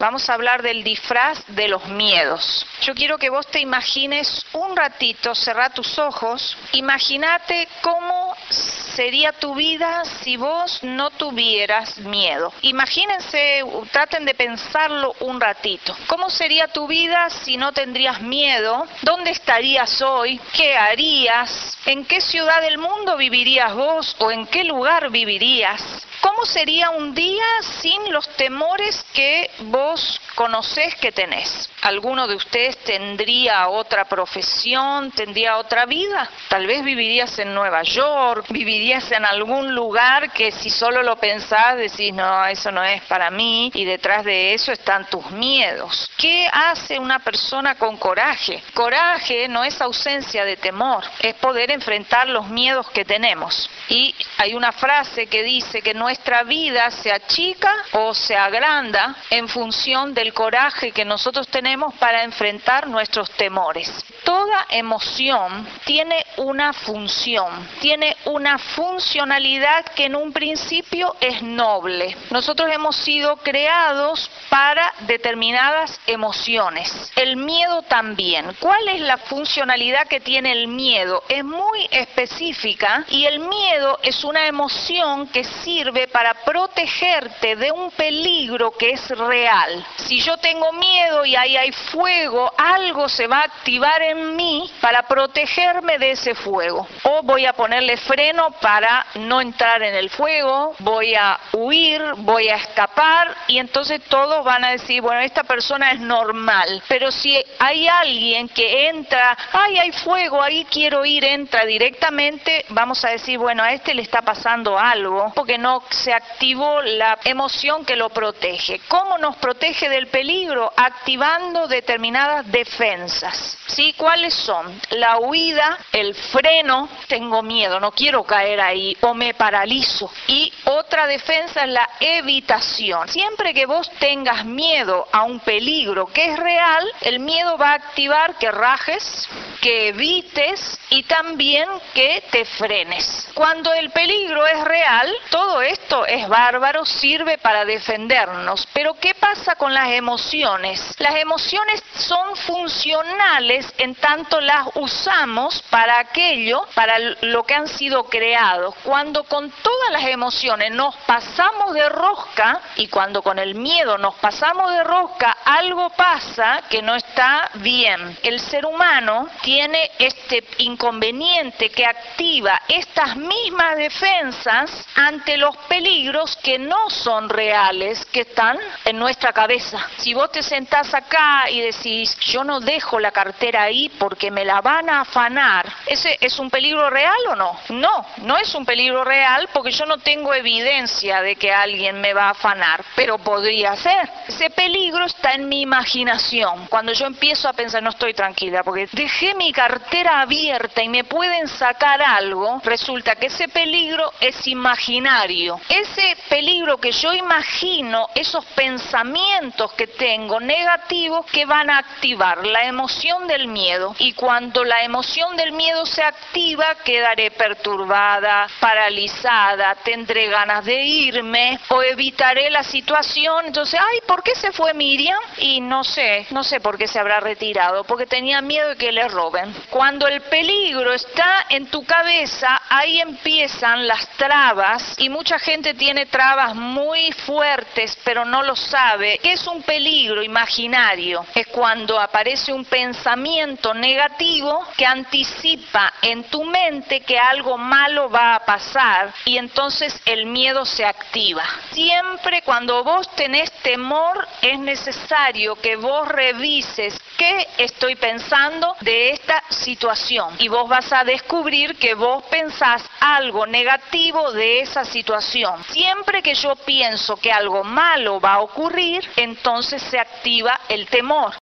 Vamos a hablar del disfraz de los miedos. Yo quiero que vos te imagines un ratito, cerrá tus ojos, imagínate cómo sería tu vida si vos no tuvieras miedo. Imagínense, traten de pensarlo un ratito. ¿Cómo sería tu vida si no tendrías miedo? ¿Dónde estarías hoy? ¿Qué harías? ¿En qué ciudad del mundo vivirías vos o en qué lugar vivirías? ¿Cómo sería un día sin los temores que vos conocés que tenés? ¿Alguno de ustedes tendría otra profesión, tendría otra vida? Tal vez vivirías en Nueva York, vivirías en algún lugar que si solo lo pensás decís, no, eso no es para mí y detrás de eso están tus miedos. ¿Qué hace una persona con coraje? Coraje no es ausencia de temor, es poder enfrentar los miedos que tenemos. Y hay una frase que dice que nuestra vida se achica o se agranda en función del coraje que nosotros tenemos para enfrentar nuestros temores. Toda emoción tiene una función, tiene una funcionalidad que en un principio es noble. Nosotros hemos sido creados para determinadas emociones. El miedo también. ¿Cuál es la funcionalidad que tiene el miedo? Es muy específica y el miedo es una emoción que sirve para protegerte de un peligro que es real. Si yo tengo miedo y ahí hay fuego, algo se va a activar en mí para protegerme de ese fuego. O voy a ponerle freno para no entrar en el fuego, voy a huir, voy a escapar y entonces todos van a decir, bueno, esta persona es normal. Pero si hay alguien que entra, ay, hay fuego, ahí quiero ir, entra directamente, vamos a decir, bueno, a este le está pasando algo porque no se activó la emoción que lo protege. ¿Cómo nos protege del peligro? Activando determinadas defensas. ¿Sí? ¿Cuáles son? La huida, el freno, tengo miedo, no quiero caer ahí o me paralizo. Y otra defensa es la evitación. Siempre que vos tengas miedo a un peligro que es real, el miedo va a activar que rajes, que evites y también que te frenes. Cuando el peligro es real, todo esto es bárbaro, sirve para defendernos. Pero ¿qué pasa con las emociones? Las emociones son funcionales en tanto las usamos para aquello, para lo que han sido creados. Cuando con todas las emociones nos pasamos de rosca y cuando con el miedo nos pasamos de rosca, algo pasa que no está bien. El ser humano tiene este inconveniente que activa estas mismas defensas ante los peligros que no son reales, que están en nuestra cabeza. Si vos te sentás acá y decís, yo no dejo la cartera ahí porque me la van a afanar, ¿ese es un peligro real o no? No, no es un peligro real porque yo no tengo evidencia de que alguien me va a afanar, pero podría ser. Ese peligro está en mi imaginación. Cuando yo empiezo a pensar, no estoy tranquila porque dejé mi cartera abierta y me pueden sacar algo, resulta que ese peligro es imaginario. Ese peligro que yo imagino, esos pensamientos que tengo negativos que van a activar la emoción del miedo. Y cuando la emoción del miedo se activa, quedaré perturbada, paralizada, tendré ganas de irme o evitaré la situación. Entonces, ay, ¿por qué se fue Miriam? Y no sé, no sé por qué se habrá retirado, porque tenía miedo de que le roben. Cuando el peligro está en tu cabeza, ahí empiezan las trabas y mucha gente tiene trabas muy fuertes, pero no lo sabe. ¿Qué es un peligro imaginario? Es cuando aparece un pensamiento negativo que anticipa en tu mente que algo malo va a pasar y entonces el miedo se activa. Siempre cuando vos tenés temor es necesario que vos revises qué estoy pensando de esta situación y vos vas a descubrir que vos pensás algo negativo de esa situación. Siempre que yo pienso que algo malo va a ocurrir, entonces se activa el temor.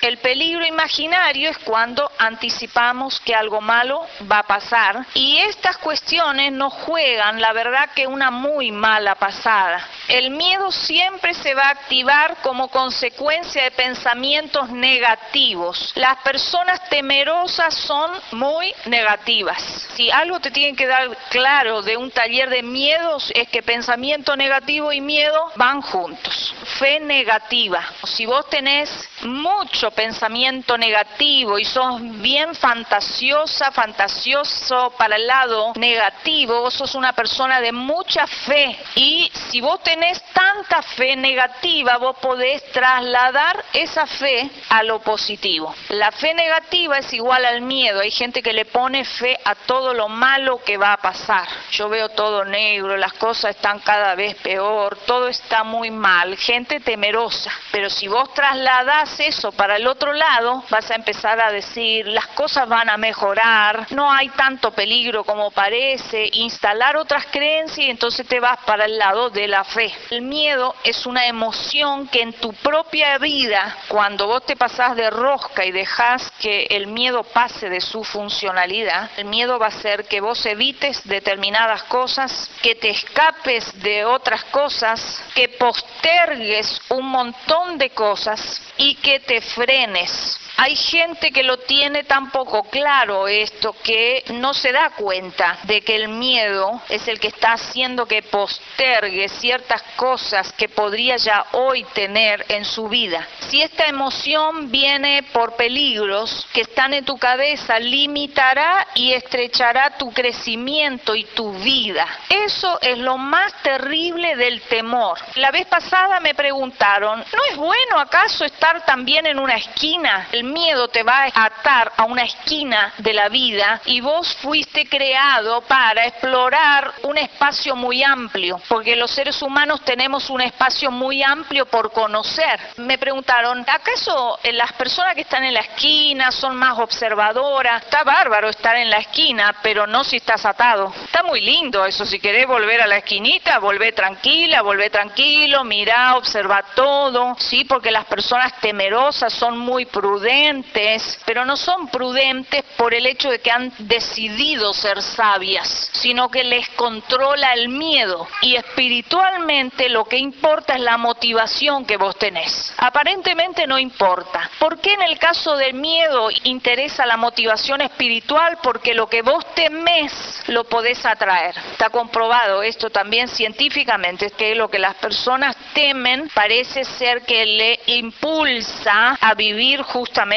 El peligro imaginario es cuando anticipamos que algo malo va a pasar y estas cuestiones nos juegan, la verdad, que una muy mala pasada. El miedo siempre se va a activar como consecuencia de pensamientos negativos. Las personas temerosas son muy negativas. Si algo te tiene que dar claro de un taller de miedos es que pensamiento negativo y miedo van juntos. Fe negativa. Si vos tenés mucho pensamiento negativo y sos bien fantasiosa, fantasioso para el lado negativo, vos sos una persona de mucha fe y si vos tenés tanta fe negativa, vos podés trasladar esa fe a lo positivo. La fe negativa es igual al miedo. Hay gente que le pone fe a todo lo malo que va a pasar. Yo veo todo negro, las cosas están cada vez peor, todo está muy mal, gente temerosa. Pero si vos trasladás eso para el otro lado, vas a empezar a decir, las cosas van a mejorar, no hay tanto peligro como parece, instalar otras creencias y entonces te vas para el lado de la fe. El miedo es una emoción que en tu propia vida, cuando vos te pasás de rosca y dejas que el miedo pase de su funcionalidad, el miedo va a hacer que vos evites determinadas cosas, que te escapes de otras cosas, que postergues un montón de cosas y que te frenes trenes hay gente que lo tiene tan poco claro esto que no se da cuenta de que el miedo es el que está haciendo que postergue ciertas cosas que podría ya hoy tener en su vida. Si esta emoción viene por peligros que están en tu cabeza, limitará y estrechará tu crecimiento y tu vida. Eso es lo más terrible del temor. La vez pasada me preguntaron, ¿no es bueno acaso estar también en una esquina? Miedo te va a atar a una esquina de la vida y vos fuiste creado para explorar un espacio muy amplio, porque los seres humanos tenemos un espacio muy amplio por conocer. Me preguntaron, ¿acaso las personas que están en la esquina son más observadoras? Está bárbaro estar en la esquina, pero no si estás atado. Está muy lindo eso, si querés volver a la esquinita, volvé tranquila, volvé tranquilo, mira, observa todo, sí, porque las personas temerosas son muy prudentes pero no son prudentes por el hecho de que han decidido ser sabias, sino que les controla el miedo. Y espiritualmente lo que importa es la motivación que vos tenés. Aparentemente no importa. ¿Por qué en el caso del miedo interesa la motivación espiritual? Porque lo que vos temés lo podés atraer. Está comprobado esto también científicamente, que lo que las personas temen parece ser que le impulsa a vivir justamente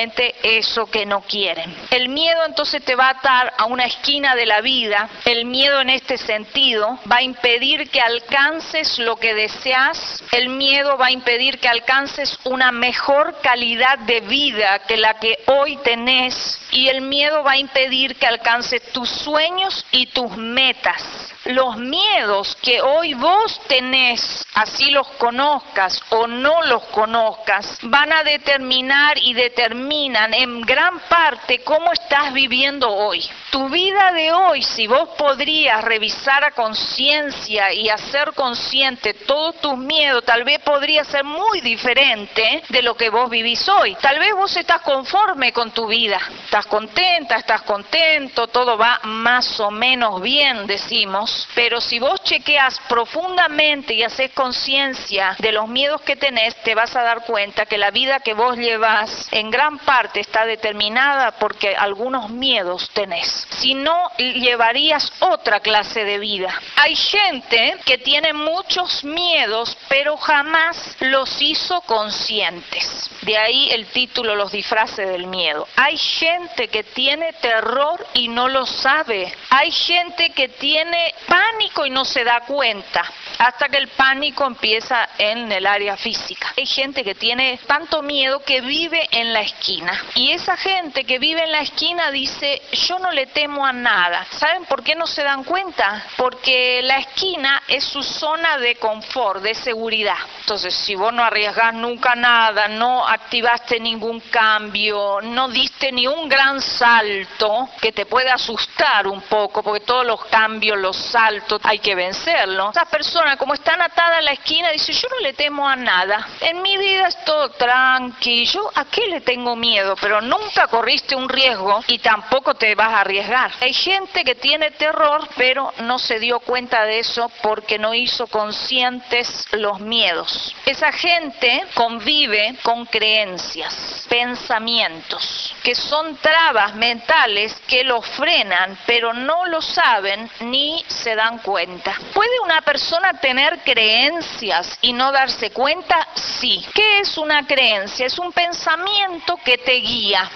eso que no quieren. El miedo entonces te va a atar a una esquina de la vida. El miedo en este sentido va a impedir que alcances lo que deseas. El miedo va a impedir que alcances una mejor calidad de vida que la que hoy tenés. Y el miedo va a impedir que alcances tus sueños y tus metas los miedos que hoy vos tenés, así los conozcas o no los conozcas, van a determinar y determinan en gran parte cómo estás viviendo hoy. Tu vida de hoy, si vos podrías revisar a conciencia y hacer consciente todos tus miedos, tal vez podría ser muy diferente de lo que vos vivís hoy. Tal vez vos estás conforme con tu vida, estás contenta, estás contento, todo va más o menos bien, decimos pero si vos chequeas profundamente y haces conciencia de los miedos que tenés, te vas a dar cuenta que la vida que vos llevas en gran parte está determinada porque algunos miedos tenés. Si no, llevarías otra clase de vida. Hay gente que tiene muchos miedos, pero jamás los hizo conscientes. De ahí el título Los disfraces del miedo. Hay gente que tiene terror y no lo sabe. Hay gente que tiene pánico y no se da cuenta hasta que el pánico empieza en el área física. Hay gente que tiene tanto miedo que vive en la esquina. Y esa gente que vive en la esquina dice, yo no le temo a nada. ¿Saben por qué no se dan cuenta? Porque la esquina es su zona de confort, de seguridad. Entonces, si vos no arriesgás nunca nada, no activaste ningún cambio, no diste ni un gran salto que te pueda asustar un poco, porque todos los cambios los voz alto, hay que vencerlo. Esas personas, como están atadas a la esquina, dicen, yo no le temo a nada. En mi vida es todo tranquilo. ¿A qué le tengo miedo? Pero nunca corriste un riesgo y tampoco te vas a arriesgar. Hay gente que tiene terror, pero no se dio cuenta de eso porque no hizo conscientes los miedos. Esa gente convive con creencias, pensamientos, que son trabas mentales que los frenan, pero no lo saben ni se dan cuenta. ¿Puede una persona tener creencias y no darse cuenta? Sí. ¿Qué es una creencia? Es un pensamiento que te guía.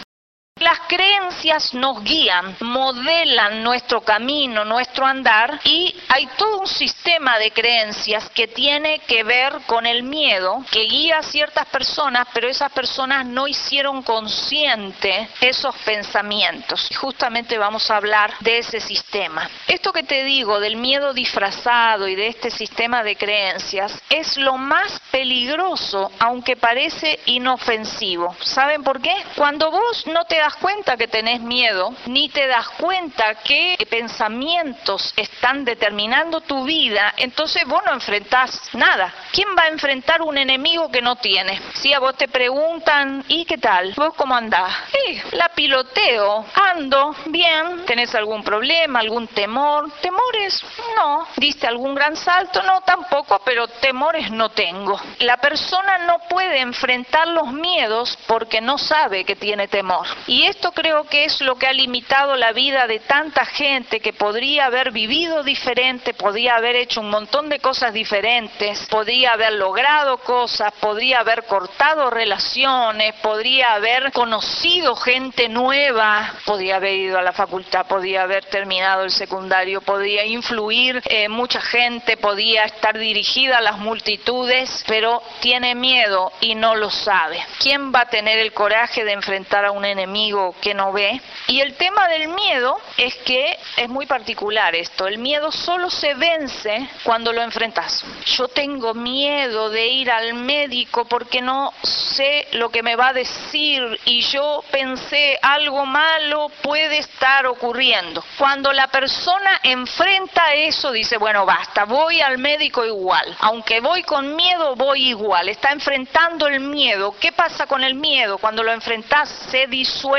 Las creencias nos guían, modelan nuestro camino, nuestro andar y hay todo un sistema de creencias que tiene que ver con el miedo que guía a ciertas personas, pero esas personas no hicieron consciente esos pensamientos. Justamente vamos a hablar de ese sistema. Esto que te digo del miedo disfrazado y de este sistema de creencias es lo más peligroso, aunque parece inofensivo. ¿Saben por qué? Cuando vos no te das cuenta que tenés miedo, ni te das cuenta que pensamientos están determinando tu vida, entonces vos no enfrentás nada. ¿Quién va a enfrentar un enemigo que no tiene? Si a vos te preguntan, ¿y qué tal? ¿Vos cómo andás? Sí, la piloteo, ando bien, ¿tenés algún problema, algún temor? ¿Temores? No. ¿Diste algún gran salto? No, tampoco, pero temores no tengo. La persona no puede enfrentar los miedos porque no sabe que tiene temor. Y esto creo que es lo que ha limitado la vida de tanta gente que podría haber vivido diferente, podría haber hecho un montón de cosas diferentes, podría haber logrado cosas, podría haber cortado relaciones, podría haber conocido gente nueva, podría haber ido a la facultad, podría haber terminado el secundario, podría influir en mucha gente, podía estar dirigida a las multitudes, pero tiene miedo y no lo sabe. ¿Quién va a tener el coraje de enfrentar a un enemigo? Que no ve. Y el tema del miedo es que es muy particular esto. El miedo solo se vence cuando lo enfrentas. Yo tengo miedo de ir al médico porque no sé lo que me va a decir y yo pensé algo malo puede estar ocurriendo. Cuando la persona enfrenta eso, dice, bueno, basta, voy al médico igual. Aunque voy con miedo, voy igual. Está enfrentando el miedo. ¿Qué pasa con el miedo? Cuando lo enfrentas, se disuelve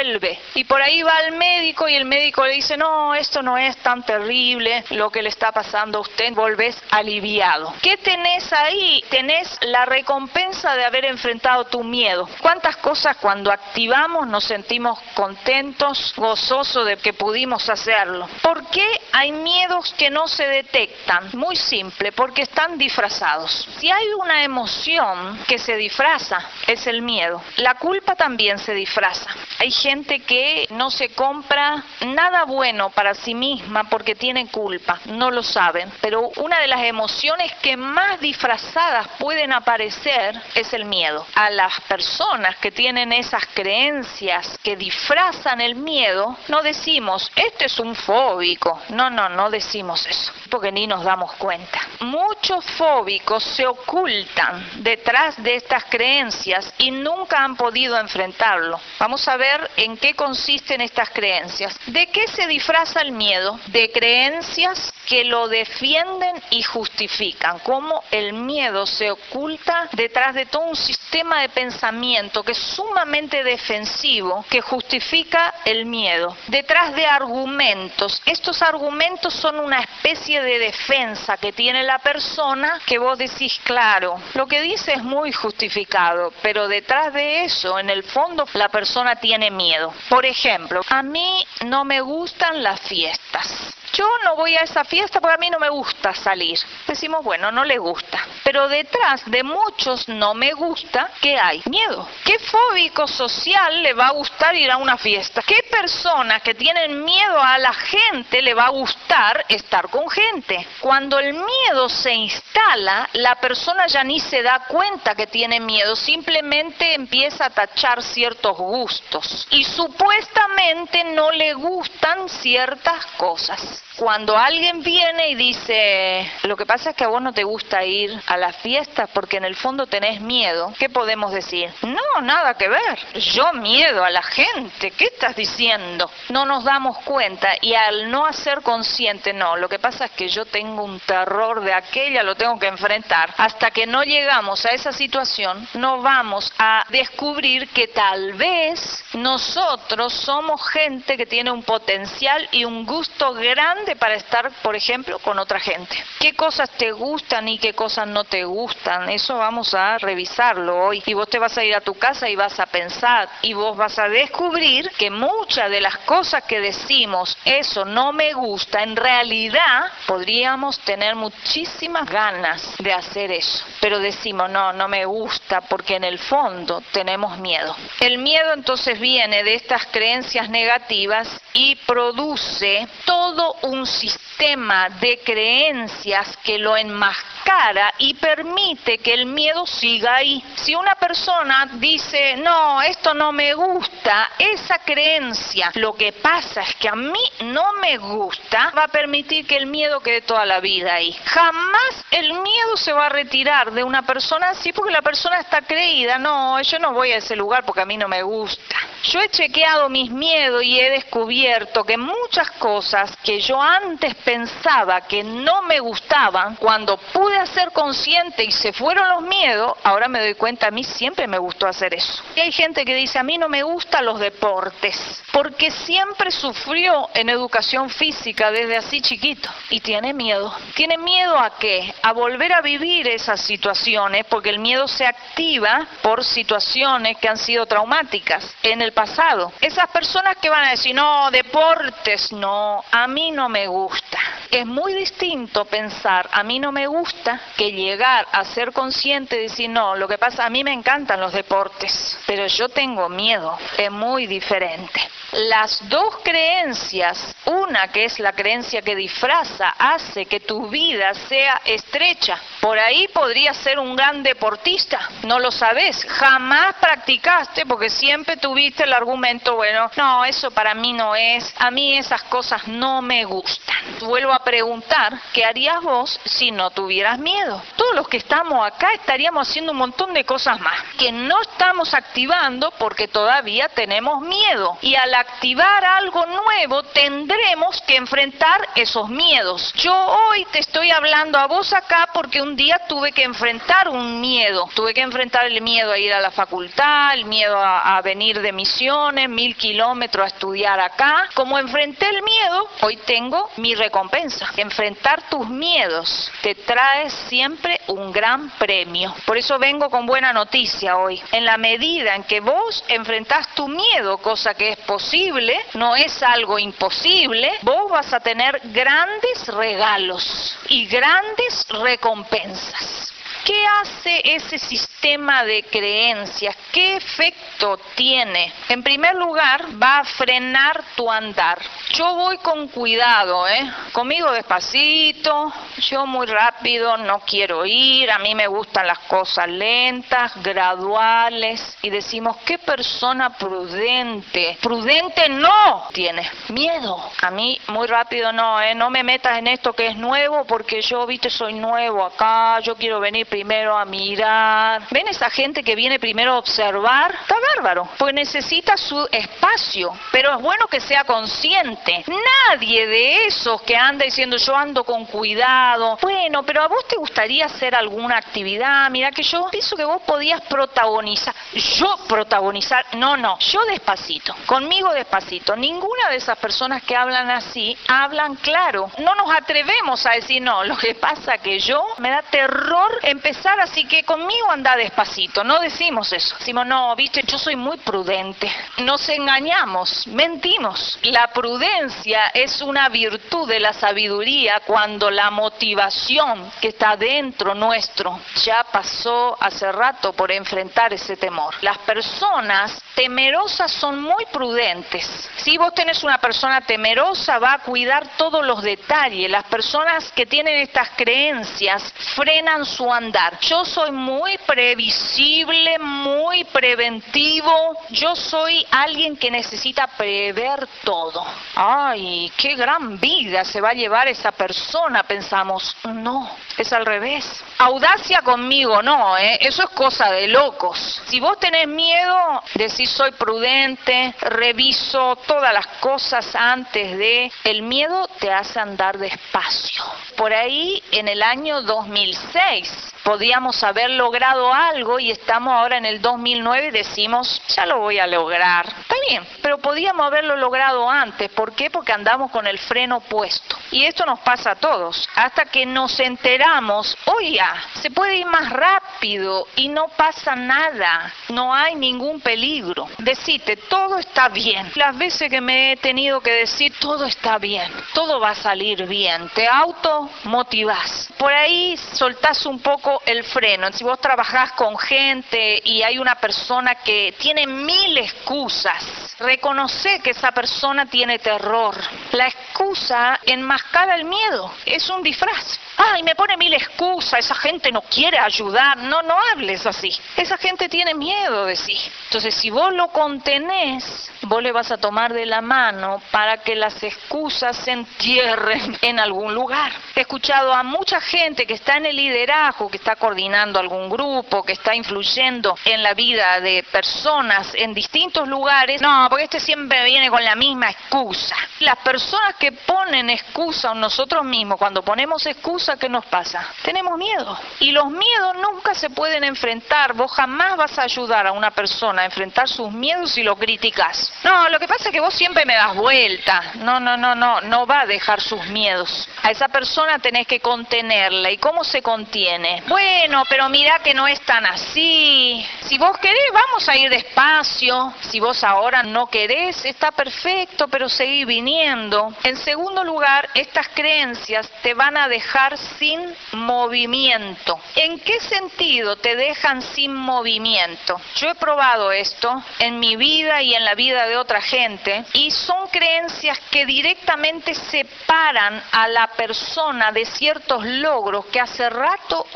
y por ahí va al médico y el médico le dice, no, esto no es tan terrible lo que le está pasando a usted, volvés aliviado. ¿Qué tenés ahí? Tenés la recompensa de haber enfrentado tu miedo. ¿Cuántas cosas cuando activamos nos sentimos contentos, gozosos de que pudimos hacerlo? ¿Por qué hay miedos que no se detectan? Muy simple, porque están disfrazados. Si hay una emoción que se disfraza, es el miedo. La culpa también se disfraza. Hay gente que no se compra nada bueno para sí misma porque tiene culpa, no lo saben. Pero una de las emociones que más disfrazadas pueden aparecer es el miedo. A las personas que tienen esas creencias que disfrazan el miedo, no decimos, este es un fóbico. No, no, no decimos eso, porque ni nos damos cuenta. Muchos fóbicos se ocultan detrás de estas creencias y nunca han podido enfrentarlo. Vamos a ver en qué consisten estas creencias. ¿De qué se disfraza el miedo? De creencias que lo defienden y justifican, cómo el miedo se oculta detrás de todo un sistema de pensamiento que es sumamente defensivo, que justifica el miedo, detrás de argumentos. Estos argumentos son una especie de defensa que tiene la persona que vos decís, claro, lo que dice es muy justificado, pero detrás de eso, en el fondo, la persona tiene miedo. Por ejemplo, a mí no me gustan las fiestas yo no voy a esa fiesta porque a mí no me gusta salir. Decimos, bueno, no le gusta. Pero detrás de muchos no me gusta, ¿qué hay? Miedo. ¿Qué fóbico social le va a gustar ir a una fiesta? ¿Qué personas que tienen miedo a la gente le va a gustar estar con gente? Cuando el miedo se instala, la persona ya ni se da cuenta que tiene miedo, simplemente empieza a tachar ciertos gustos y supuestamente no le gustan ciertas cosas. Cuando alguien viene y dice, lo que pasa es que a vos no te gusta ir a las fiestas porque en el fondo tenés miedo, ¿qué podemos decir? No, nada que ver. Yo miedo a la gente, ¿qué estás diciendo? No nos damos cuenta y al no hacer consciente, no, lo que pasa es que yo tengo un terror de aquella, lo tengo que enfrentar. Hasta que no llegamos a esa situación, no vamos a descubrir que tal vez nosotros somos gente que tiene un potencial y un gusto grande para estar, por ejemplo, con otra gente. ¿Qué cosas te gustan y qué cosas no te gustan? Eso vamos a revisarlo hoy. Y vos te vas a ir a tu casa y vas a pensar y vos vas a descubrir que muchas de las cosas que decimos, eso no me gusta, en realidad podríamos tener muchísimas ganas de hacer eso. Pero decimos, no, no me gusta porque en el fondo tenemos miedo. El miedo entonces viene de estas creencias negativas y produce todo un sistema de creencias que lo enmascara y permite que el miedo siga ahí. Si una persona dice, no, esto no me gusta, esa creencia, lo que pasa es que a mí no me gusta, va a permitir que el miedo quede toda la vida ahí. Jamás el miedo se va a retirar de una persona así porque la persona está creída, no, yo no voy a ese lugar porque a mí no me gusta. Yo he chequeado mis miedos y he descubierto que muchas cosas que yo antes pensaba que no me gustaban, cuando pude hacer consciente y se fueron los miedos, ahora me doy cuenta, a mí siempre me gustó hacer eso. Y hay gente que dice, a mí no me gustan los deportes, porque siempre sufrió en educación física desde así chiquito y tiene miedo. ¿Tiene miedo a qué? A volver a vivir esas situaciones, porque el miedo se activa por situaciones que han sido traumáticas en el pasado. Esas personas que van a decir, no, deportes, no, a mí no me gusta. Es muy distinto pensar, a mí no me gusta, que llegar a ser consciente y decir, no, lo que pasa, a mí me encantan los deportes, pero yo tengo miedo. Es muy diferente. Las dos creencias, una que es la creencia que disfraza, hace que tu vida sea estrecha. Por ahí podrías ser un gran deportista, no lo sabes, jamás practicaste porque siempre tuviste el argumento, bueno, no, eso para mí no es, a mí esas cosas no me gustan. Vuelvo a preguntar, ¿qué harías vos si no tuvieras miedo? Todos los que estamos acá estaríamos haciendo un montón de cosas más, que no estamos activando porque todavía tenemos miedo. Y al activar algo nuevo tendremos que enfrentar esos miedos. Yo hoy te estoy hablando a vos acá porque un día tuve que enfrentar un miedo. Tuve que enfrentar el miedo a ir a la facultad, el miedo a, a venir de misiones, mil kilómetros a estudiar acá. Como enfrenté el miedo, hoy tengo mi recompensa. Enfrentar tus miedos te trae siempre un gran premio. Por eso vengo con buena noticia hoy. En la medida en que vos enfrentás tu miedo, cosa que es posible, no es algo imposible, vos vas a tener grandes regalos y grandes recompensas. ¿Qué hace ese sistema de creencias? ¿Qué efecto tiene? En primer lugar, va a frenar tu andar. Yo voy con cuidado, ¿eh? Conmigo despacito, yo muy rápido no quiero ir, a mí me gustan las cosas lentas, graduales, y decimos, ¿qué persona prudente? Prudente no tiene miedo. A mí muy rápido no, ¿eh? No me metas en esto que es nuevo porque yo, viste, soy nuevo acá, yo quiero venir primero a mirar. ¿Ven esa gente que viene primero a observar? Está bárbaro, pues necesita su espacio, pero es bueno que sea consciente. Nadie de esos que anda diciendo yo ando con cuidado. Bueno, pero a vos te gustaría hacer alguna actividad. Mira que yo pienso que vos podías protagonizar. Yo protagonizar. No, no, yo despacito. Conmigo despacito. Ninguna de esas personas que hablan así hablan claro. No nos atrevemos a decir no. Lo que pasa que yo me da terror empezar así que conmigo anda despacito. No decimos eso. Decimos no, viste, yo soy muy prudente. Nos engañamos, mentimos. La prudencia es una virtud de la sabiduría cuando la motivación que está dentro nuestro ya pasó hace rato por enfrentar ese temor. Las personas temerosas son muy prudentes. Si vos tenés una persona temerosa, va a cuidar todos los detalles. Las personas que tienen estas creencias frenan su Yo soy muy pre previsible, muy preventivo. Yo soy alguien que necesita prever todo. Ay, qué gran vida se va a llevar esa persona, pensamos. No, es al revés. Audacia conmigo, no, ¿eh? eso es cosa de locos. Si vos tenés miedo, decís soy prudente, reviso todas las cosas antes de... El miedo te hace andar despacio. Por ahí, en el año 2006, podíamos haber logrado algo y estamos ahora en el 2009 y decimos, ya lo voy a lograr. Está bien, pero podíamos haberlo logrado antes. ¿Por qué? Porque andamos con el freno puesto. Y esto nos pasa a todos. Hasta que nos enteramos, oiga, se puede ir más rápido y no pasa nada. No hay ningún peligro. Decite, todo está bien. Las veces que me he tenido que decir, todo está bien, todo va a salir bien. Te automotivás. Por ahí soltás un poco el freno. Si vos trabajás con gente y hay una persona que tiene mil excusas, reconoce que esa persona tiene terror. La excusa enmascara el miedo, es un disfraz. Ay, me pone mil excusas, esa gente no quiere ayudar. No, no hables así. Esa gente tiene miedo de sí. Entonces, si vos lo contenés, vos le vas a tomar de la mano para que las excusas se entierren en algún lugar. He escuchado a mucha gente que está en el liderazgo, que está coordinando algún grupo, que está influyendo en la vida de personas en distintos lugares. No, porque este siempre viene con la misma excusa. Las personas que ponen excusa en nosotros mismos, cuando ponemos excusa, ¿qué nos pasa? Tenemos miedo. Y los miedos nunca se pueden enfrentar. Vos jamás vas a ayudar a una persona a enfrentar sus miedos si lo criticas. No, lo que pasa es que vos siempre me das vuelta. No, no, no, no, no va a dejar sus miedos. A esa persona tenés que contenerla. ¿Y cómo se contiene? Bueno, pero mira que no es tan así. Si vos querés, vamos a ir despacio. Si vos ahora no querés, está perfecto, pero seguí viniendo. En segundo lugar, estas creencias te van a dejar sin movimiento. ¿En qué sentido te dejan sin movimiento? Yo he probado esto en mi vida y en la vida de otra gente y son creencias que directamente separan a la persona de ciertos logros que hace rato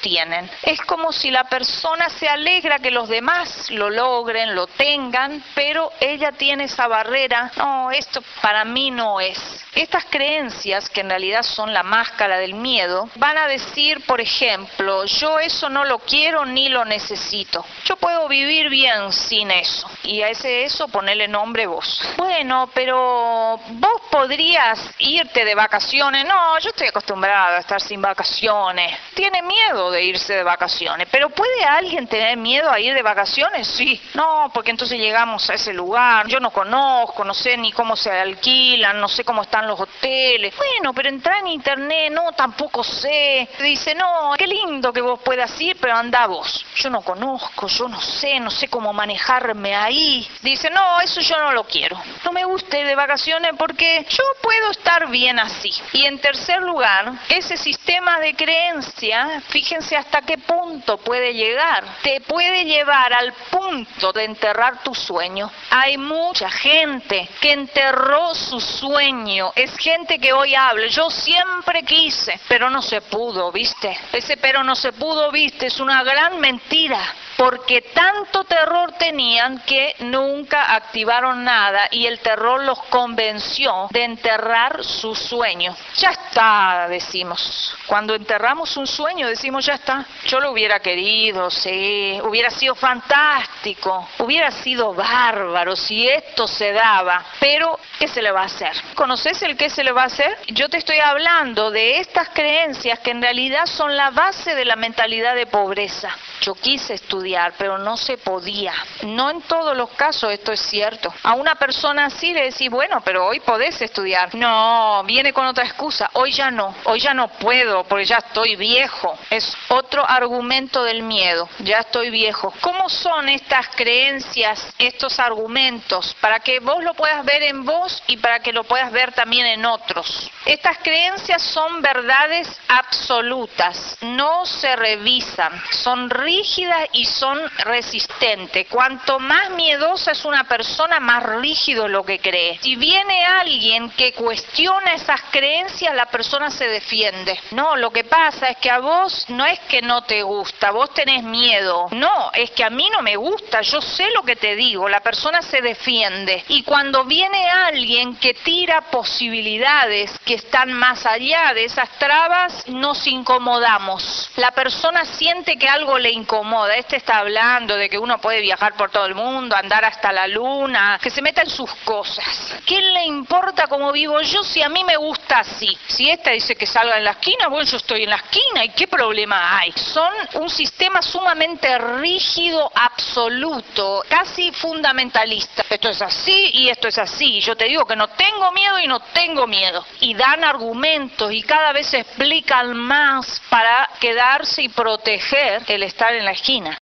tienen. Es como si la persona se alegra que los demás lo logren, lo tengan, pero ella tiene esa barrera, no, esto para mí no es. Estas creencias, que en realidad son la máscara del miedo, van a decir, por ejemplo, yo eso no lo quiero ni lo necesito. Yo puedo vivir bien sin eso. Y a ese eso ponerle nombre vos. Bueno, pero vos podrías irte de vacaciones. No, yo estoy acostumbrada a estar sin vacaciones. Tiene miedo de irse de vacaciones. Pero ¿puede alguien tener miedo a ir de vacaciones? Sí. No, porque entonces llegamos a ese lugar. Yo no conozco, no sé ni cómo se alquilan, no sé cómo están los hoteles. Bueno, pero entra en internet, no, tampoco sé. Dice, no, qué lindo que vos puedas ir, pero anda vos. Yo no conozco, yo no sé, no sé cómo manejarme ahí. Dice, no, eso yo no lo quiero. No me gusta ir de vacaciones porque yo puedo estar bien así. Y en tercer lugar, ese sistema de creencia, fíjense hasta qué punto puede llegar. Te puede llevar al punto de enterrar tu sueño. Hay mucha gente que enterró su sueño es gente que hoy habla, yo siempre quise, pero no se pudo, ¿viste? Ese pero no se pudo, ¿viste? Es una gran mentira porque tanto terror tenían que nunca activaron nada y el terror los convenció de enterrar su sueño. Ya está, decimos. Cuando enterramos un sueño decimos, ya está. Yo lo hubiera querido, sí, hubiera sido fantástico, hubiera sido bárbaro si esto se daba, pero ¿qué se le va a hacer? ¿Conoces el qué se le va a hacer? Yo te estoy hablando de estas creencias que en realidad son la base de la mentalidad de pobreza. Yo quise estudiar, pero no se podía. No en todos los casos esto es cierto. A una persona así le decís, bueno, pero hoy podés estudiar. No, viene con otra excusa. Hoy ya no. Hoy ya no puedo porque ya estoy viejo. Es otro argumento del miedo. Ya estoy viejo. ¿Cómo son estas creencias, estos argumentos? Para que vos lo puedas ver en vos y para que lo puedas ver también en otros. Estas creencias son verdades absolutas. No se revisan. Son rígidas y son resistentes. Cuanto más miedosa es una persona, más rígido es lo que cree. Si viene alguien que cuestiona esas creencias, la persona se defiende. No, lo que pasa es que a vos no es que no te gusta, vos tenés miedo. No, es que a mí no me gusta, yo sé lo que te digo, la persona se defiende. Y cuando viene alguien que tira posibilidades que están más allá de esas trabas, nos incomodamos. La persona siente que algo le incomoda. Este está hablando de que uno puede viajar por todo el mundo, andar hasta la luna, que se meta en sus cosas. ¿Qué le importa cómo vivo yo si a mí me gusta así? Si esta dice que salga en la esquina, bueno, yo estoy en la esquina y qué problema hay. Son un sistema sumamente rígido, absoluto, casi fundamentalista. Esto es así y esto es así. Yo te digo que no tengo miedo y no tengo miedo. Y dan argumentos y cada vez explican más para quedarse y proteger el estar en la esquina.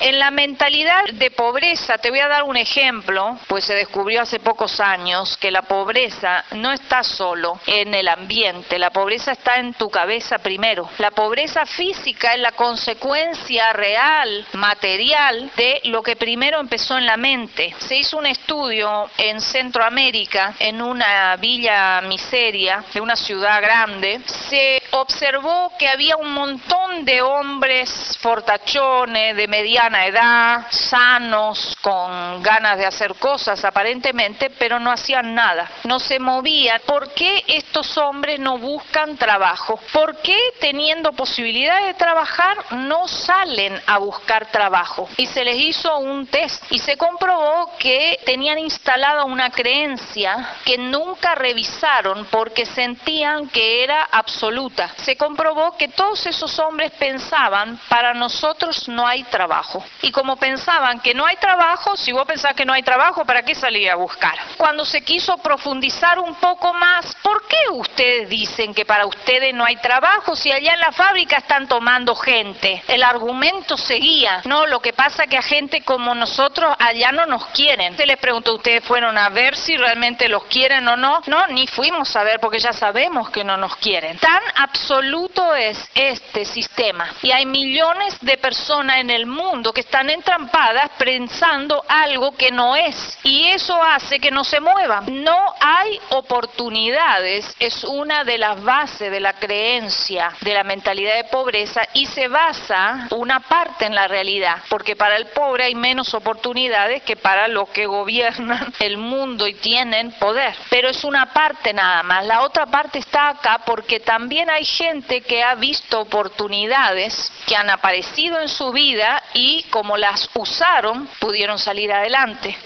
En la mentalidad de pobreza, te voy a dar un ejemplo, pues se descubrió hace pocos años que la pobreza no está solo en el ambiente, la pobreza está en tu cabeza primero. La pobreza física es la consecuencia real, material, de lo que primero empezó en la mente. Se hizo un estudio en Centroamérica, en una villa miseria, de una ciudad grande, se observó que había un montón de hombres fortachones, de media mediana edad, sanos, con ganas de hacer cosas aparentemente, pero no hacían nada, no se movían. ¿Por qué estos hombres no buscan trabajo? ¿Por qué teniendo posibilidad de trabajar no salen a buscar trabajo? Y se les hizo un test y se comprobó que tenían instalada una creencia que nunca revisaron porque sentían que era absoluta. Se comprobó que todos esos hombres pensaban, para nosotros no hay trabajo. Y como pensaban que no hay trabajo, si pensás que no hay trabajo, ¿para qué salir a buscar? Cuando se quiso profundizar un poco más, ¿por qué ustedes dicen que para ustedes no hay trabajo si allá en la fábrica están tomando gente? El argumento seguía, no, lo que pasa que a gente como nosotros allá no nos quieren. Se les preguntó, ¿ustedes fueron a ver si realmente los quieren o no? No, ni fuimos a ver porque ya sabemos que no nos quieren. Tan absoluto es este sistema. Y hay millones de personas en el mundo que están entrampadas pensando algo que no es y eso hace que no se muevan. No hay oportunidades, es una de las bases de la creencia de la mentalidad de pobreza y se basa una parte en la realidad, porque para el pobre hay menos oportunidades que para los que gobiernan el mundo y tienen poder, pero es una parte nada más. La otra parte está acá porque también hay gente que ha visto oportunidades que han aparecido en su vida y como las usaron, pudieron salir adelante.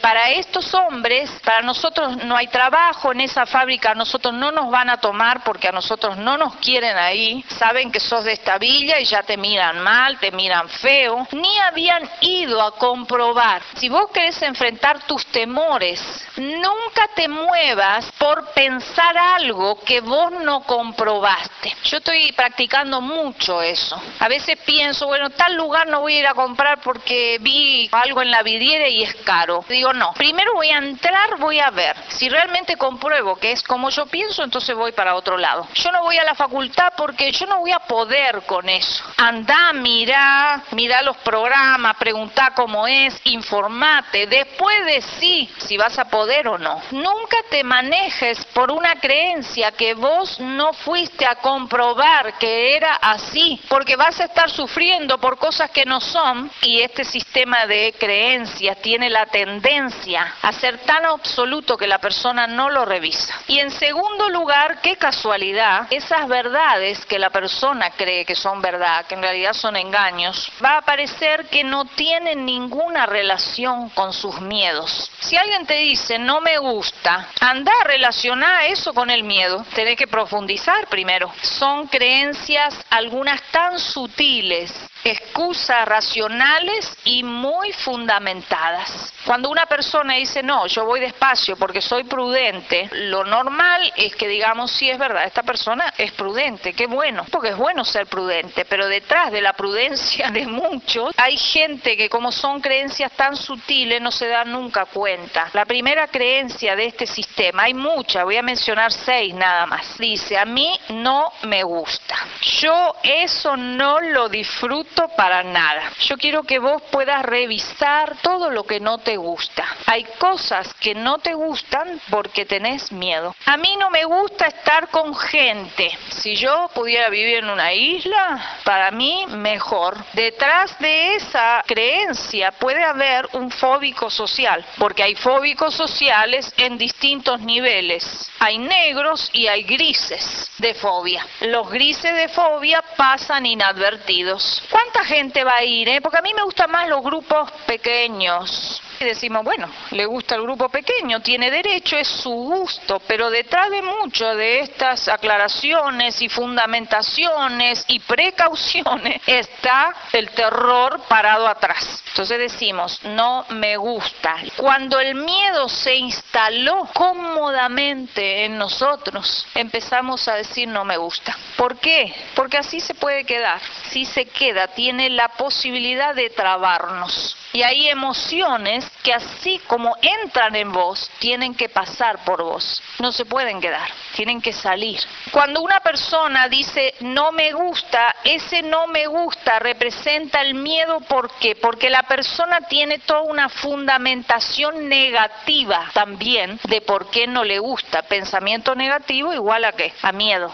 Para estos hombres, para nosotros no hay trabajo en esa fábrica, a nosotros no nos van a tomar porque a nosotros no nos quieren ahí, saben que sos de esta villa y ya te miran mal, te miran feo, ni habían ido a comprobar. Si vos querés enfrentar tus temores, nunca te muevas por pensar algo que vos no comprobaste. Yo estoy practicando mucho eso. A veces pienso, bueno, tal lugar no voy a ir a comprar porque vi algo en la vidriera y es caro. Digo, no, primero voy a entrar, voy a ver. Si realmente compruebo que es como yo pienso, entonces voy para otro lado. Yo no voy a la facultad porque yo no voy a poder con eso. Anda, mira, mira los programas, pregunta cómo es, informate. Después de sí, si vas a poder o no. Nunca te manejes por una creencia que vos no fuiste a comprobar que era así, porque vas a estar sufriendo por cosas que no son y este sistema de creencias tiene la tendencia a ser tan absoluto que la persona no lo revisa. Y en segundo lugar, qué casualidad, esas verdades que la persona cree que son verdad, que en realidad son engaños, va a parecer que no tienen ninguna relación con sus miedos. Si alguien te dice no me gusta, anda a relacionar eso con el miedo. Tenés que profundizar primero. Son creencias algunas tan sutiles excusas racionales y muy fundamentadas. Cuando una persona dice, no, yo voy despacio porque soy prudente, lo normal es que digamos, sí es verdad, esta persona es prudente, qué bueno, porque es bueno ser prudente, pero detrás de la prudencia de muchos hay gente que como son creencias tan sutiles no se dan nunca cuenta. La primera creencia de este sistema, hay muchas, voy a mencionar seis nada más, dice, a mí no me gusta, yo eso no lo disfruto para nada. Yo quiero que vos puedas revisar todo lo que no te gusta. Hay cosas que no te gustan porque tenés miedo. A mí no me gusta estar con gente. Si yo pudiera vivir en una isla, para mí mejor. Detrás de esa creencia puede haber un fóbico social, porque hay fóbicos sociales en distintos niveles. Hay negros y hay grises de fobia. Los grises de fobia pasan inadvertidos. ¿Cuánta gente va a ir? Eh? Porque a mí me gustan más los grupos pequeños. Y decimos, bueno, le gusta el grupo pequeño, tiene derecho, es su gusto, pero detrás de mucho de estas aclaraciones y fundamentaciones y precauciones está el terror parado atrás. Entonces decimos, no me gusta. Cuando el miedo se instaló cómodamente en nosotros, empezamos a decir no me gusta. ¿Por qué? Porque así se puede quedar. Si se queda, tiene la posibilidad de trabarnos. Y hay emociones que así como entran en vos, tienen que pasar por vos. No se pueden quedar, tienen que salir. Cuando una persona dice no me gusta, ese no me gusta representa el miedo. ¿Por qué? Porque la persona tiene toda una fundamentación negativa también de por qué no le gusta. Pensamiento negativo igual a qué? A miedo.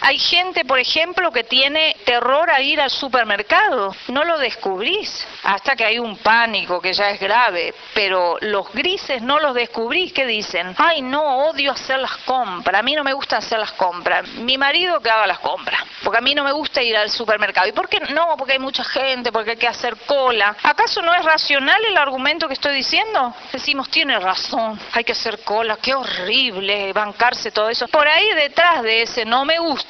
Hay gente, por ejemplo, que tiene terror a ir al supermercado. No lo descubrís hasta que hay un pánico que ya es grave. Pero los grises no los descubrís que dicen, ay no, odio hacer las compras. A mí no me gusta hacer las compras. Mi marido que haga las compras. Porque a mí no me gusta ir al supermercado. ¿Y por qué no? Porque hay mucha gente, porque hay que hacer cola. ¿Acaso no es racional el argumento que estoy diciendo? Decimos, tiene razón, hay que hacer cola. Qué horrible bancarse todo eso. Por ahí detrás de ese no me gusta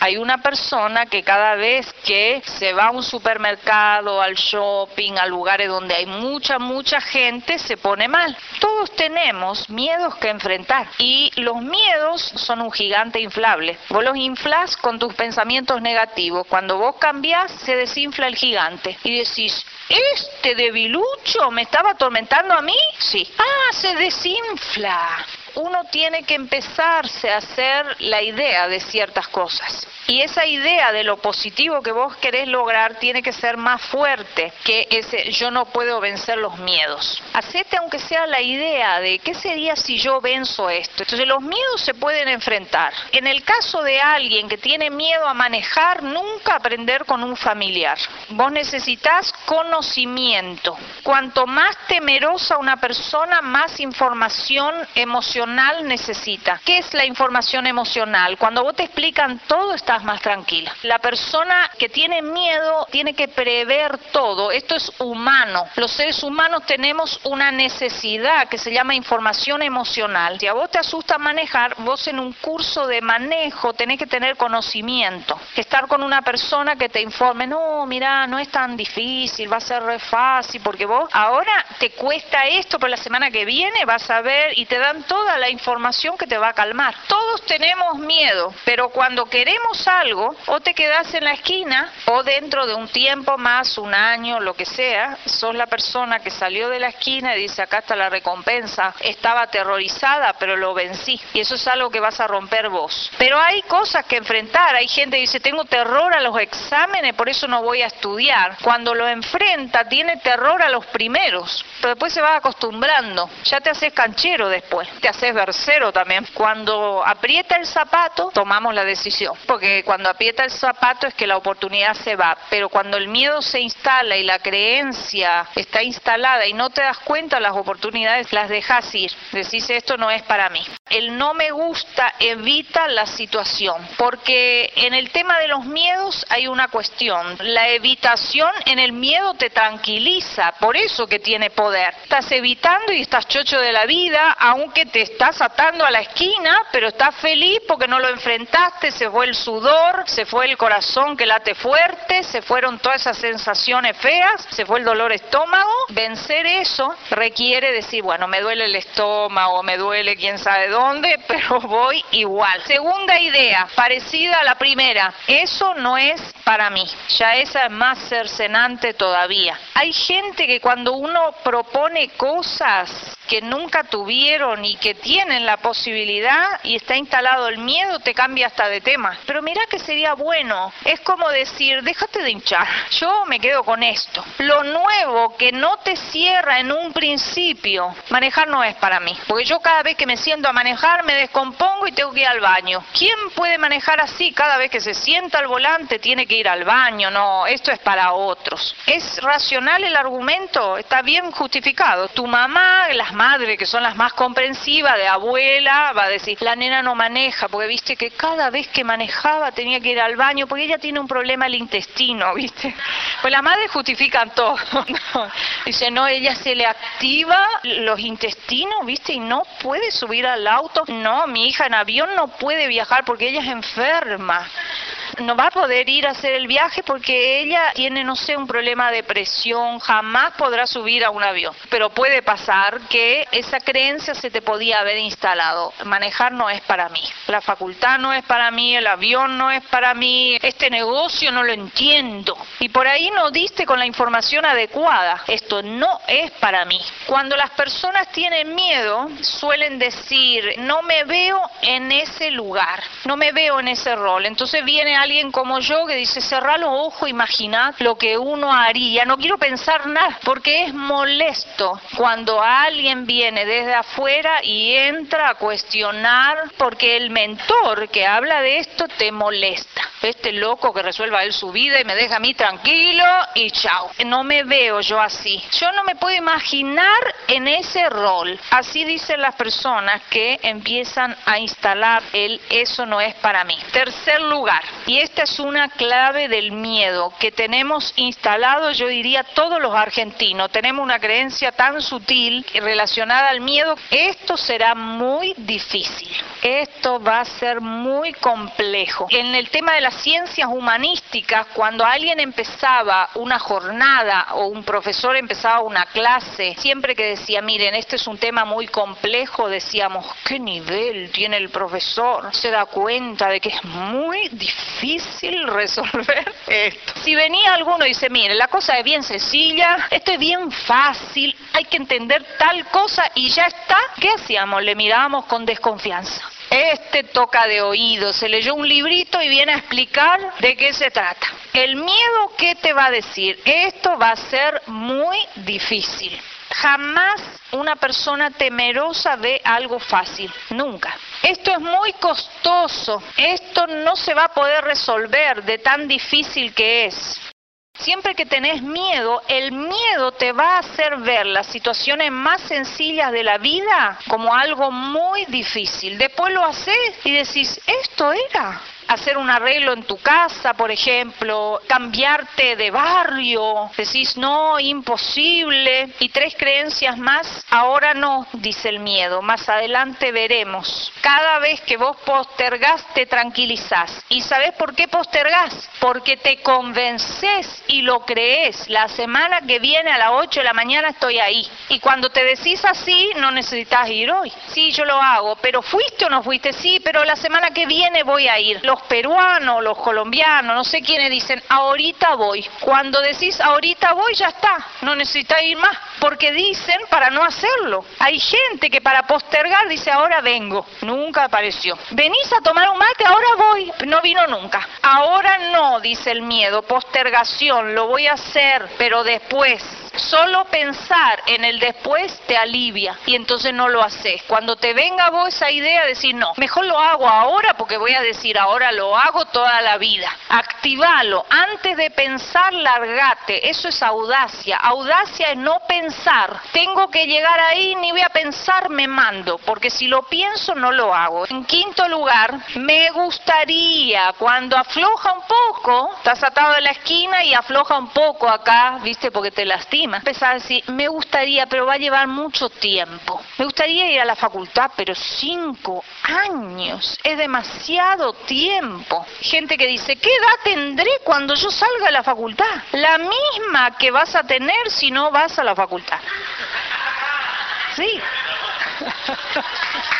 hay una persona que cada vez que se va a un supermercado, al shopping, a lugares donde hay mucha, mucha gente, se pone mal. Todos tenemos miedos que enfrentar y los miedos son un gigante inflable. Vos los inflas con tus pensamientos negativos. Cuando vos cambiás, se desinfla el gigante y decís, ¿este debilucho me estaba atormentando a mí? Sí. Ah, se desinfla uno tiene que empezarse a hacer la idea de ciertas cosas. Y esa idea de lo positivo que vos querés lograr tiene que ser más fuerte que ese yo no puedo vencer los miedos. Hacete aunque sea la idea de qué sería si yo venzo esto. Entonces los miedos se pueden enfrentar. En el caso de alguien que tiene miedo a manejar, nunca aprender con un familiar. Vos necesitas conocimiento. Cuanto más temerosa una persona, más información emocional necesita. ¿Qué es la información emocional? Cuando vos te explican todo, estás más tranquila. La persona que tiene miedo tiene que prever todo. Esto es humano. Los seres humanos tenemos una necesidad que se llama información emocional. Si a vos te asusta manejar, vos en un curso de manejo tenés que tener conocimiento. Estar con una persona que te informe, no, mira, no es tan difícil, va a ser fácil, porque vos ahora te cuesta esto, pero la semana que viene vas a ver y te dan toda la información que te va a calmar. Todos tenemos miedo, pero cuando queremos algo, o te quedas en la esquina, o dentro de un tiempo más, un año, lo que sea, sos la persona que salió de la esquina y dice, acá está la recompensa, estaba aterrorizada, pero lo vencí. Y eso es algo que vas a romper vos. Pero hay cosas que enfrentar, hay gente que dice, tengo terror a los exámenes, por eso no voy a estudiar. Cuando lo enfrenta, tiene terror a los primeros, pero después se va acostumbrando, ya te haces canchero después, te haces versero también. Cuando aprieta el zapato, tomamos la decisión, porque cuando aprieta el zapato es que la oportunidad se va, pero cuando el miedo se instala y la creencia está instalada y no te das cuenta las oportunidades, las dejas ir. Decís esto no es para mí. El no me gusta evita la situación, porque en el tema de los miedos hay una cuestión. La evitación en el miedo te tranquiliza, por eso que tiene poder. Estás evitando y estás chocho de la vida, aunque te estás atando a la esquina, pero estás feliz porque no lo enfrentaste, se fue el sudor se fue el corazón que late fuerte, se fueron todas esas sensaciones feas, se fue el dolor estómago. Vencer eso requiere decir, bueno, me duele el estómago, me duele quién sabe dónde, pero voy igual. Segunda idea, parecida a la primera, eso no es para mí, ya esa es más cercenante todavía. Hay gente que cuando uno propone cosas que nunca tuvieron y que tienen la posibilidad y está instalado el miedo, te cambia hasta de tema. Pero mira que sería bueno. Es como decir, déjate de hinchar. Yo me quedo con esto. Lo nuevo que no te cierra en un principio, manejar no es para mí. Porque yo cada vez que me siento a manejar me descompongo y tengo que ir al baño. ¿Quién puede manejar así cada vez que se sienta al volante tiene que ir al baño? No, esto es para otros. ¿Es racional el argumento? Está bien justificado. Tu mamá, las madres que son las más comprensivas de abuela, va a decir, la nena no maneja, porque viste que cada vez que manejaba tenía que ir al baño, porque ella tiene un problema al intestino, viste. Pues las madres justifican todo. Dice, no, ella se le activa los intestinos, viste, y no puede subir al auto. No, mi hija en avión no puede viajar porque ella es enferma no va a poder ir a hacer el viaje porque ella tiene, no sé, un problema de presión, jamás podrá subir a un avión. Pero puede pasar que esa creencia se te podía haber instalado. Manejar no es para mí, la facultad no es para mí, el avión no es para mí, este negocio no lo entiendo. Y por ahí no diste con la información adecuada. Esto no es para mí. Cuando las personas tienen miedo, suelen decir, no me veo en ese lugar, no me veo en ese rol. Entonces viene alguien como yo que dice, cerrá los ojos, imaginad lo que uno haría. No quiero pensar nada, porque es molesto cuando alguien viene desde afuera y entra a cuestionar, porque el mentor que habla de esto te molesta. Este loco que resuelva él su vida y me deja a mí tranquilo y chao. No me veo yo así. Yo no me puedo imaginar en ese rol. Así dicen las personas que empiezan a instalar el eso no es para mí. Tercer lugar, y esta es una clave del miedo que tenemos instalado, yo diría, todos los argentinos. Tenemos una creencia tan sutil relacionada al miedo. Esto será muy difícil. Esto va a ser muy complejo. En el tema de las ciencias humanísticas, cuando alguien empezaba una jornada o un profesor empezaba una clase, siempre que decía, miren, este es un tema muy complejo, decíamos, ¿qué nivel tiene el profesor? Se da cuenta de que es muy difícil resolver esto. Si venía alguno y dice, mire, la cosa es bien sencilla, esto es bien fácil, hay que entender tal cosa y ya está, ¿qué hacíamos? Le mirábamos con desconfianza. Este toca de oído, se leyó un librito y viene a explicar de qué se trata. El miedo, ¿qué te va a decir? Esto va a ser muy difícil. Jamás una persona temerosa ve algo fácil, nunca. Esto es muy costoso, esto no se va a poder resolver de tan difícil que es. Siempre que tenés miedo, el miedo te va a hacer ver las situaciones más sencillas de la vida como algo muy difícil. Después lo haces y decís, esto era hacer un arreglo en tu casa, por ejemplo, cambiarte de barrio, decís no, imposible, y tres creencias más, ahora no, dice el miedo, más adelante veremos. Cada vez que vos postergás, te tranquilizás. ¿Y sabés por qué postergás? Porque te convences y lo crees. La semana que viene a las 8 de la mañana estoy ahí. Y cuando te decís así, no necesitas ir hoy. Sí, yo lo hago, pero ¿fuiste o no fuiste? Sí, pero la semana que viene voy a ir. Peruanos, los colombianos, no sé quiénes dicen, ahorita voy. Cuando decís ahorita voy, ya está, no necesitas ir más, porque dicen para no hacerlo. Hay gente que para postergar dice ahora vengo, nunca apareció. Venís a tomar un mate, ahora voy, no vino nunca. Ahora no, dice el miedo, postergación, lo voy a hacer, pero después Solo pensar en el después te alivia y entonces no lo haces. Cuando te venga vos esa idea, decir no, mejor lo hago ahora porque voy a decir ahora lo hago toda la vida. Activalo. Antes de pensar, largate. Eso es audacia. Audacia es no pensar. Tengo que llegar ahí, ni voy a pensar, me mando. Porque si lo pienso, no lo hago. En quinto lugar, me gustaría, cuando afloja un poco, estás atado de la esquina y afloja un poco acá, viste, porque te lastima empezar a decir, me gustaría, pero va a llevar mucho tiempo. Me gustaría ir a la facultad, pero cinco años es demasiado tiempo. Gente que dice, ¿qué edad tendré cuando yo salga de la facultad? La misma que vas a tener si no vas a la facultad. Sí.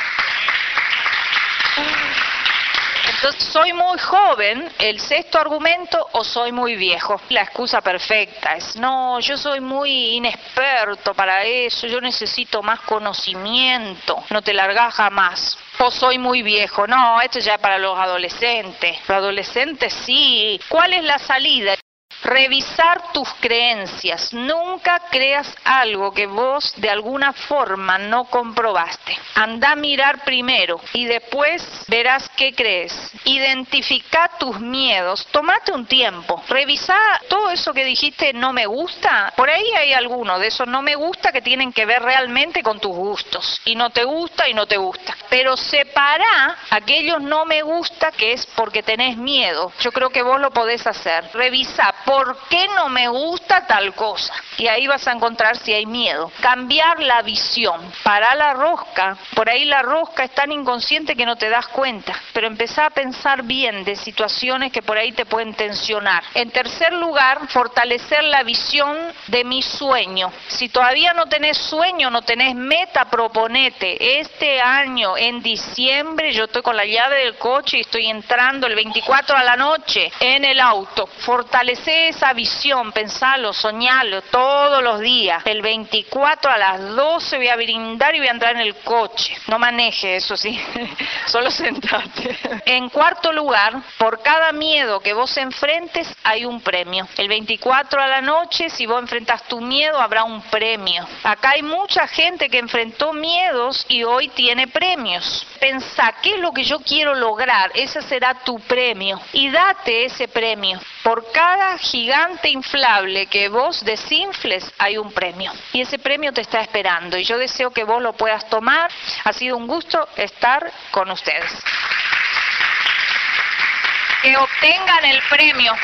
Entonces, soy muy joven, el sexto argumento, o soy muy viejo. La excusa perfecta es, no, yo soy muy inexperto para eso, yo necesito más conocimiento, no te largas jamás o soy muy viejo. No, esto ya es para los adolescentes. Los adolescentes sí. ¿Cuál es la salida? Revisar tus creencias. Nunca creas algo que vos de alguna forma no comprobaste. Anda a mirar primero y después verás qué crees. Identifica tus miedos. Tómate un tiempo. Revisa todo eso que dijiste no me gusta. Por ahí hay alguno de esos no me gusta que tienen que ver realmente con tus gustos. Y no te gusta y no te gusta. Pero separa aquellos no me gusta que es porque tenés miedo. Yo creo que vos lo podés hacer. Revisa ¿por qué no me gusta tal cosa? Y ahí vas a encontrar si hay miedo. Cambiar la visión. Para la rosca, por ahí la rosca es tan inconsciente que no te das cuenta, pero empezá a pensar bien de situaciones que por ahí te pueden tensionar. En tercer lugar, fortalecer la visión de mi sueño. Si todavía no tenés sueño, no tenés meta, proponete. Este año, en diciembre, yo estoy con la llave del coche y estoy entrando el 24 a la noche en el auto. Fortalecer esa visión, pensalo, soñalo todos los días. El 24 a las 12 voy a brindar y voy a entrar en el coche. No maneje eso, sí. Solo sentate. En cuarto lugar, por cada miedo que vos enfrentes hay un premio. El 24 a la noche, si vos enfrentas tu miedo, habrá un premio. Acá hay mucha gente que enfrentó miedos y hoy tiene premios. Pensá, ¿qué es lo que yo quiero lograr? Ese será tu premio. Y date ese premio. Por cada gigante inflable que vos desinfles, hay un premio. Y ese premio te está esperando. Y yo deseo que vos lo puedas tomar. Ha sido un gusto estar con ustedes. Que obtengan el premio.